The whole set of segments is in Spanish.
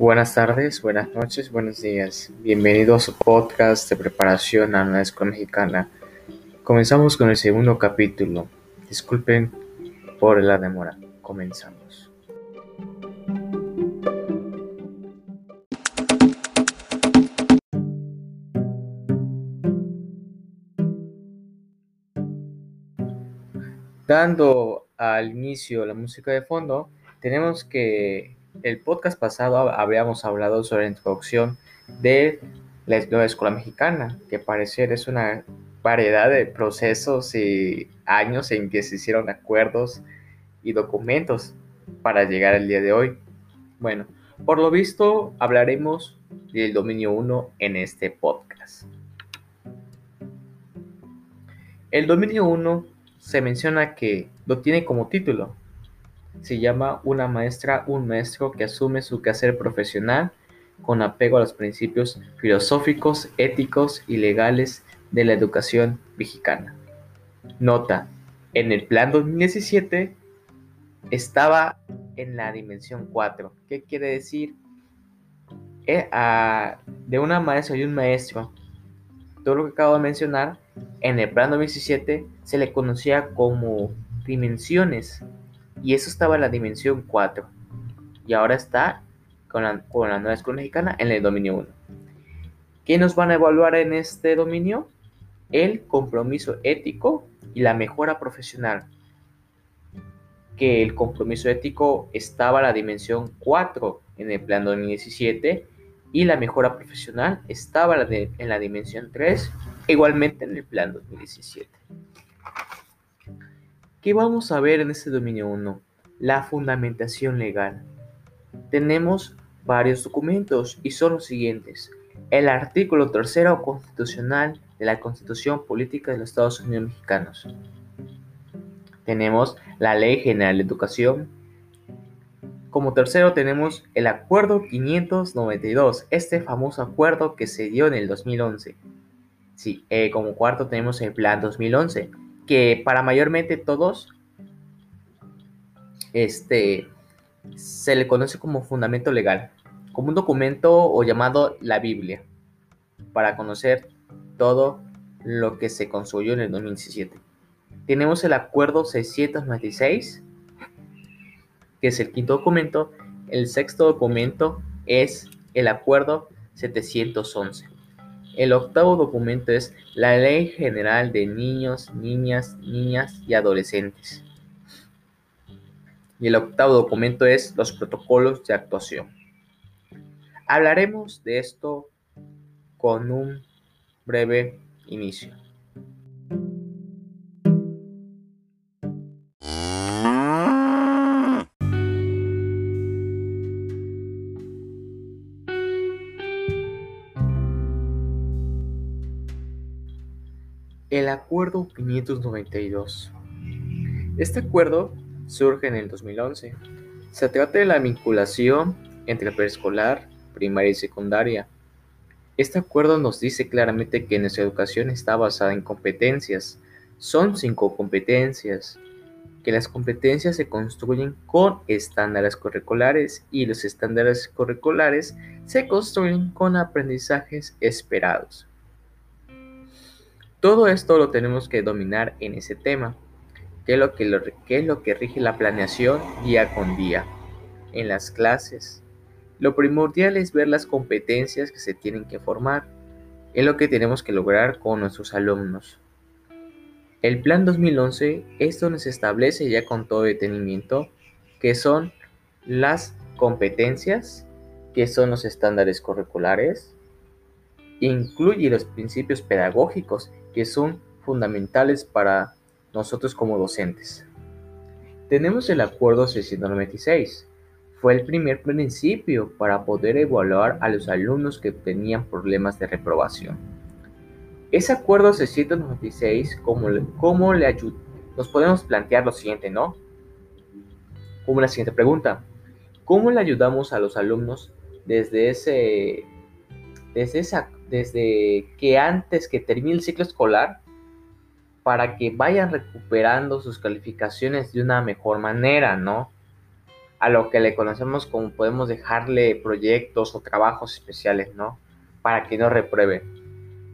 Buenas tardes, buenas noches, buenos días. Bienvenido a su podcast de preparación a la escuela mexicana. Comenzamos con el segundo capítulo. Disculpen por la demora. Comenzamos. Dando al inicio la música de fondo, tenemos que el podcast pasado habíamos hablado sobre la introducción de la escuela mexicana, que parecer es una variedad de procesos y años en que se hicieron acuerdos y documentos para llegar al día de hoy. Bueno, por lo visto hablaremos del dominio 1 en este podcast. El dominio 1 se menciona que lo tiene como título se llama una maestra, un maestro que asume su quehacer profesional con apego a los principios filosóficos, éticos y legales de la educación mexicana. Nota, en el plan 2017 estaba en la dimensión 4. ¿Qué quiere decir? Eh, de una maestra y un maestro, todo lo que acabo de mencionar, en el plan 2017 se le conocía como dimensiones y eso estaba en la dimensión 4. Y ahora está con la, nueva escuela mexicana en el dominio 1. ¿Qué nos van a evaluar en este dominio? El compromiso ético y la mejora profesional. Que el compromiso ético estaba en la dimensión 4 en el plan 2017 y la mejora profesional estaba en la dimensión 3 igualmente en el plan 2017. ¿Qué vamos a ver en este dominio 1? La fundamentación legal. Tenemos varios documentos y son los siguientes. El artículo tercero constitucional de la Constitución Política de los Estados Unidos Mexicanos. Tenemos la Ley General de Educación. Como tercero tenemos el Acuerdo 592, este famoso acuerdo que se dio en el 2011. Sí, eh, como cuarto tenemos el Plan 2011, que para mayormente todos este, se le conoce como fundamento legal, como un documento o llamado la Biblia, para conocer todo lo que se construyó en el 2017. Tenemos el Acuerdo 696, que es el quinto documento. El sexto documento es el Acuerdo 711. El octavo documento es la Ley General de Niños, Niñas, Niñas y Adolescentes. Y el octavo documento es los protocolos de actuación. Hablaremos de esto con un breve inicio. Acuerdo 592. Este acuerdo surge en el 2011. Se trata de la vinculación entre preescolar, primaria y secundaria. Este acuerdo nos dice claramente que nuestra educación está basada en competencias. Son cinco competencias. Que las competencias se construyen con estándares curriculares y los estándares curriculares se construyen con aprendizajes esperados. Todo esto lo tenemos que dominar en ese tema, que es lo que, es lo que rige la planeación día con día en las clases. Lo primordial es ver las competencias que se tienen que formar, es lo que tenemos que lograr con nuestros alumnos. El Plan 2011 es donde se establece ya con todo detenimiento que son las competencias, que son los estándares curriculares, incluye los principios pedagógicos que son fundamentales para nosotros como docentes. Tenemos el Acuerdo 696. Fue el primer principio para poder evaluar a los alumnos que tenían problemas de reprobación. Ese Acuerdo 696, ¿cómo, cómo le? Nos podemos plantear lo siguiente, ¿no? Como la siguiente pregunta. ¿Cómo le ayudamos a los alumnos desde ese, desde esa desde que antes que termine el ciclo escolar para que vayan recuperando sus calificaciones de una mejor manera, ¿no? a lo que le conocemos como podemos dejarle proyectos o trabajos especiales, ¿no? Para que no repruebe.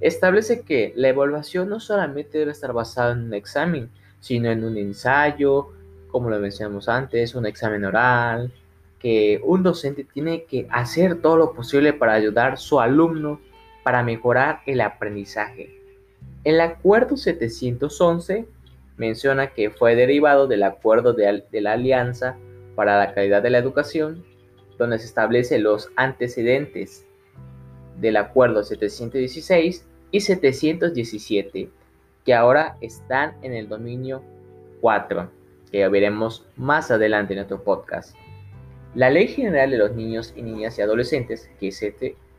Establece que la evaluación no solamente debe estar basada en un examen, sino en un ensayo, como lo mencionamos antes, un examen oral, que un docente tiene que hacer todo lo posible para ayudar a su alumno para mejorar el aprendizaje. El acuerdo 711 menciona que fue derivado del acuerdo de, la Alianza para la Calidad de la Educación, donde se establecen los antecedentes del acuerdo 716 y 717, que ahora están en el dominio 4, que veremos más adelante en otro podcast. La Ley General de los Niños y Niñas y Adolescentes, que es,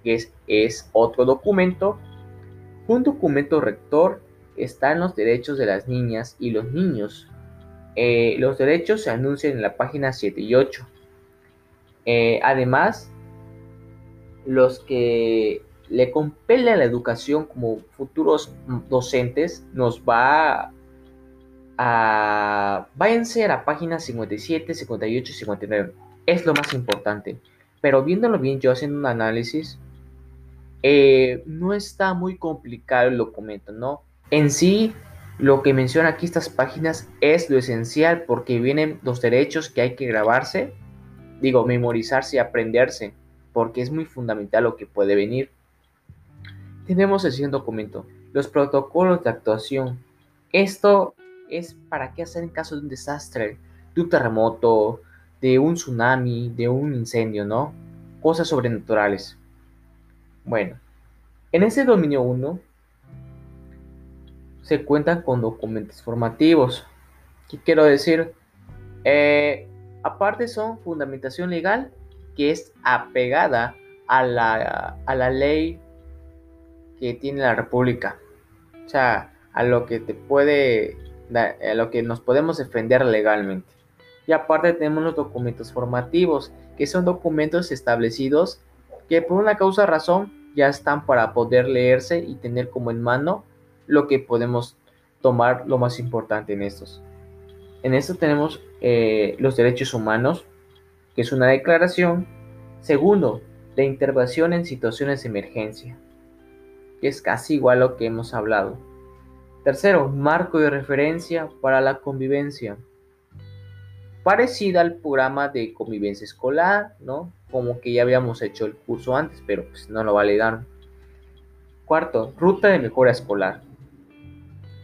este, es, otro documento, un documento rector están los derechos de las niñas y los niños. Eh, los derechos se anuncian en la página 7 y 8. Eh, además, los que le compele a la educación como futuros docentes nos va a... Váyanse a la página 57, 58 y 59. Es lo más importante. Pero viéndolo bien, yo haciendo un análisis, eh, no está muy complicado el documento, ¿no? En sí, lo que menciona aquí estas páginas es lo esencial porque vienen los derechos que hay que grabarse, digo, memorizarse y aprenderse, porque es muy fundamental lo que puede venir. Tenemos el siguiente documento, los protocolos de actuación. Esto es para qué hacer en caso de un desastre, de un terremoto, de un tsunami, de un incendio, ¿no? Cosas sobrenaturales. Bueno, en ese dominio 1 se cuentan con documentos formativos. ¿Qué quiero decir? Eh, aparte son fundamentación legal que es apegada a la, a la ley que tiene la República. O sea, a lo que te puede, a lo que nos podemos defender legalmente. Y aparte tenemos los documentos formativos, que son documentos establecidos que por una causa razón ya están para poder leerse y tener como en mano lo que podemos tomar lo más importante en estos. En esto tenemos eh, los derechos humanos, que es una declaración. Segundo, la intervención en situaciones de emergencia que es casi igual a lo que hemos hablado. Tercero, marco de referencia para la convivencia. Parecida al programa de convivencia escolar, ¿no? Como que ya habíamos hecho el curso antes, pero pues no lo validaron. Cuarto, ruta de mejora escolar.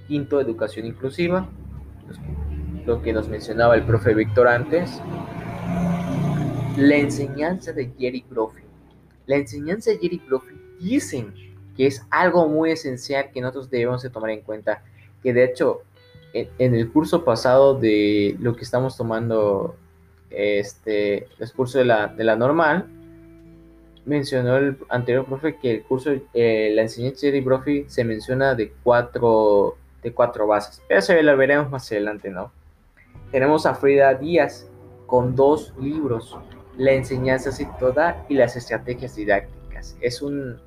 Quinto, educación inclusiva, lo que nos mencionaba el profe Víctor antes. La enseñanza de Jerry Brophy. La enseñanza de Jerry Brophy dicen que es algo muy esencial que nosotros debemos de tomar en cuenta, que de hecho en, el curso pasado de lo que estamos tomando, este, curso de la, de la normal, mencionó el anterior profe que el curso, eh, la enseñanza de profe se menciona de cuatro, de cuatro bases, eso lo veremos más adelante, ¿no? Tenemos a Frida Díaz con dos libros, La enseñanza situada y las estrategias didácticas. Es un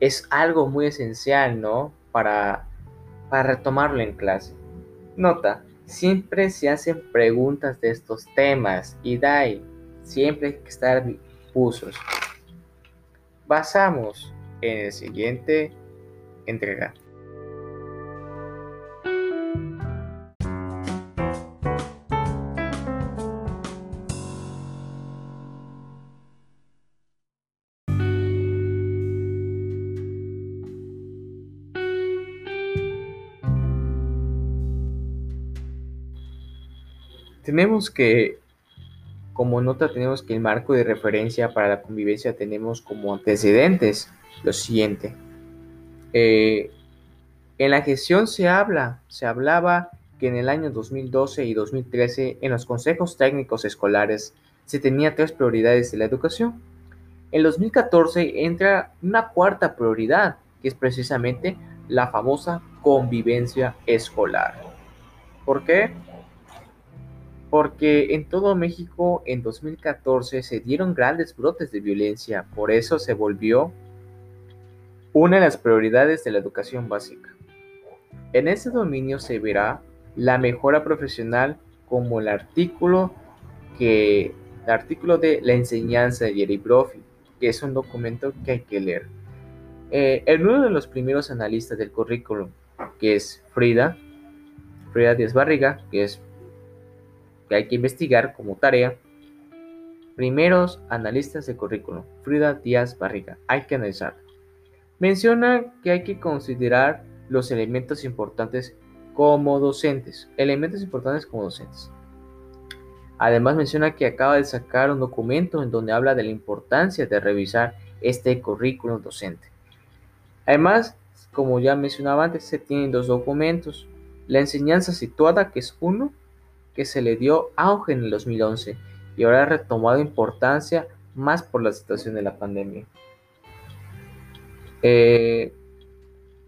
es algo muy esencial, ¿no? Para, para retomarlo en clase. Nota, siempre se hacen preguntas de estos temas y DAI, siempre hay que estar difusos. Basamos en el siguiente entrega. Tenemos que, como nota, tenemos que el marco de referencia para la convivencia tenemos como antecedentes lo siguiente. Eh, en la gestión se habla, se hablaba que en el año 2012 y 2013 en los consejos técnicos escolares se tenía tres prioridades de la educación. En 2014 entra una cuarta prioridad, que es precisamente la famosa convivencia escolar. ¿Por qué? Porque en todo México en 2014 se dieron grandes brotes de violencia, por eso se volvió una de las prioridades de la educación básica. En ese dominio se verá la mejora profesional como el artículo que el artículo de La enseñanza de Jerry Brophy, que es un documento que hay que leer. Eh, en uno de los primeros analistas del currículum, que es Frida, Frida Díaz Barriga, que es que hay que investigar como tarea, primeros analistas de currículum, Frida Díaz Barriga, hay que analizar. Menciona que hay que considerar los elementos importantes como docentes, elementos importantes como docentes. Además menciona que acaba de sacar un documento en donde habla de la importancia de revisar este currículum docente. Además, como ya mencionaba antes, se tienen dos documentos. La enseñanza situada, que es uno, que se le dio auge en el 2011 y ahora ha retomado importancia más por la situación de la pandemia. Eh,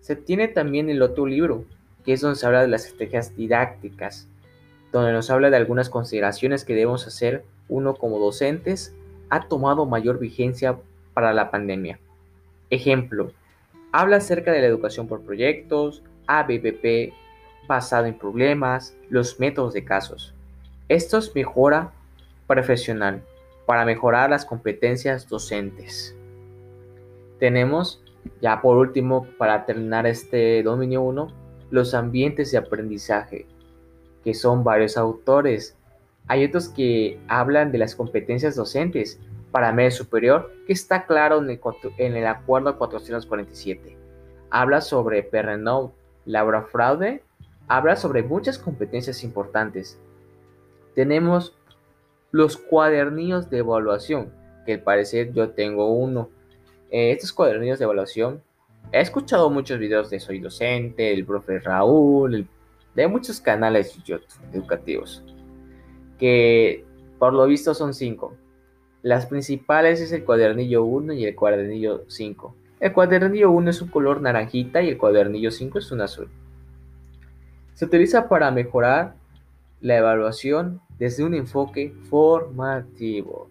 se tiene también el otro libro, que es donde se habla de las estrategias didácticas, donde nos habla de algunas consideraciones que debemos hacer uno como docentes, ha tomado mayor vigencia para la pandemia. Ejemplo, habla acerca de la educación por proyectos, ABPP, basado en problemas, los métodos de casos. Esto es mejora profesional para mejorar las competencias docentes. Tenemos, ya por último, para terminar este dominio 1, los ambientes de aprendizaje, que son varios autores. Hay otros que hablan de las competencias docentes para medio superior, que está claro en el, en el acuerdo 447. Habla sobre Perrenot, Laura Fraude, habla sobre muchas competencias importantes. Tenemos los cuadernillos de evaluación, que al parecer yo tengo uno. Eh, estos cuadernillos de evaluación, he escuchado muchos videos de Soy Docente, el profe Raúl, de muchos canales educativos, que por lo visto son cinco. Las principales es el cuadernillo 1 y el cuadernillo 5. El cuadernillo 1 es un color naranjita y el cuadernillo 5 es un azul. Se utiliza para mejorar la evaluación desde un enfoque formativo.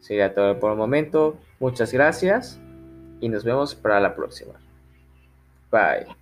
Sería todo por el momento. Muchas gracias y nos vemos para la próxima. Bye.